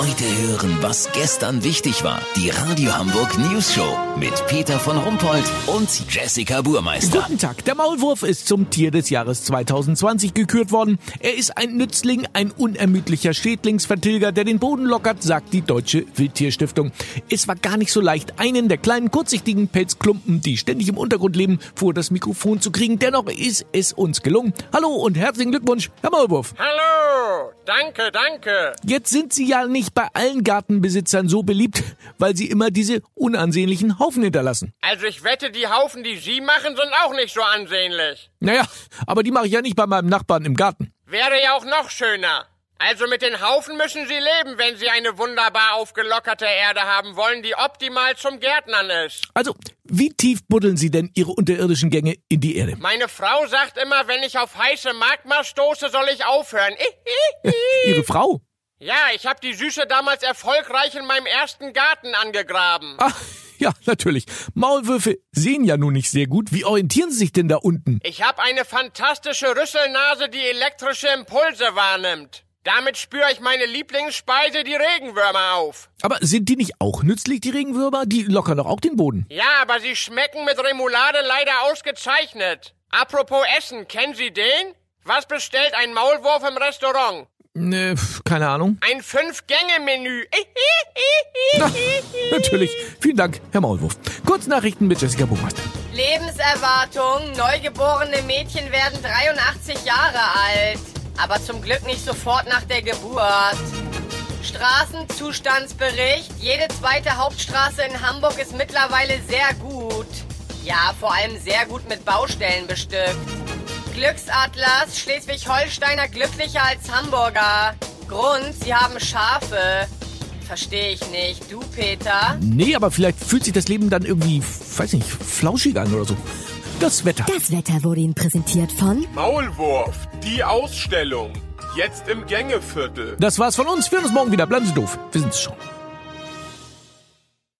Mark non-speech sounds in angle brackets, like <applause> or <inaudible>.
Heute hören, was gestern wichtig war. Die Radio Hamburg News Show mit Peter von Rumpold und Jessica Burmeister. Guten Tag. Der Maulwurf ist zum Tier des Jahres 2020 gekürt worden. Er ist ein Nützling, ein unermüdlicher Schädlingsvertilger, der den Boden lockert, sagt die Deutsche Wildtierstiftung. Es war gar nicht so leicht, einen der kleinen kurzsichtigen Pelzklumpen, die ständig im Untergrund leben, vor das Mikrofon zu kriegen. Dennoch ist es uns gelungen. Hallo und herzlichen Glückwunsch, Herr Maulwurf. Hallo, danke, danke. Jetzt sind Sie ja nicht bei allen Gartenbesitzern so beliebt, weil Sie immer diese unansehnlichen Haufen hinterlassen. Also ich wette, die Haufen, die Sie machen, sind auch nicht so ansehnlich. Naja, aber die mache ich ja nicht bei meinem Nachbarn im Garten. Wäre ja auch noch schöner. Also mit den Haufen müssen Sie leben, wenn Sie eine wunderbar aufgelockerte Erde haben wollen, die optimal zum Gärtnern ist. Also, wie tief buddeln Sie denn Ihre unterirdischen Gänge in die Erde? Meine Frau sagt immer, wenn ich auf heiße Magma stoße, soll ich aufhören. <laughs> Ihre Frau? Ja, ich habe die Süße damals erfolgreich in meinem ersten Garten angegraben. Ach, ja, natürlich. Maulwürfe sehen ja nun nicht sehr gut. Wie orientieren Sie sich denn da unten? Ich habe eine fantastische Rüsselnase, die elektrische Impulse wahrnimmt. Damit spüre ich meine Lieblingsspeise, die Regenwürmer, auf. Aber sind die nicht auch nützlich, die Regenwürmer? Die lockern doch auch den Boden. Ja, aber sie schmecken mit Remoulade leider ausgezeichnet. Apropos Essen, kennen Sie den? Was bestellt ein Maulwurf im Restaurant? Ne, keine Ahnung. Ein Fünf-Gänge-Menü. <laughs> Na, natürlich. Vielen Dank, Herr Maulwurf. Kurznachrichten mit Jessica Buchmeister. Lebenserwartung. Neugeborene Mädchen werden 83 Jahre alt. Aber zum Glück nicht sofort nach der Geburt. Straßenzustandsbericht. Jede zweite Hauptstraße in Hamburg ist mittlerweile sehr gut. Ja, vor allem sehr gut mit Baustellen bestückt. Glücksatlas, Schleswig-Holsteiner glücklicher als Hamburger. Grund, sie haben Schafe. Verstehe ich nicht. Du, Peter? Nee, aber vielleicht fühlt sich das Leben dann irgendwie, weiß nicht, flauschig an oder so. Das Wetter. Das Wetter wurde Ihnen präsentiert von Maulwurf, die Ausstellung. Jetzt im Gängeviertel. Das war's von uns. Wir hören uns morgen wieder. Bleiben Sie doof. Wir sind's schon.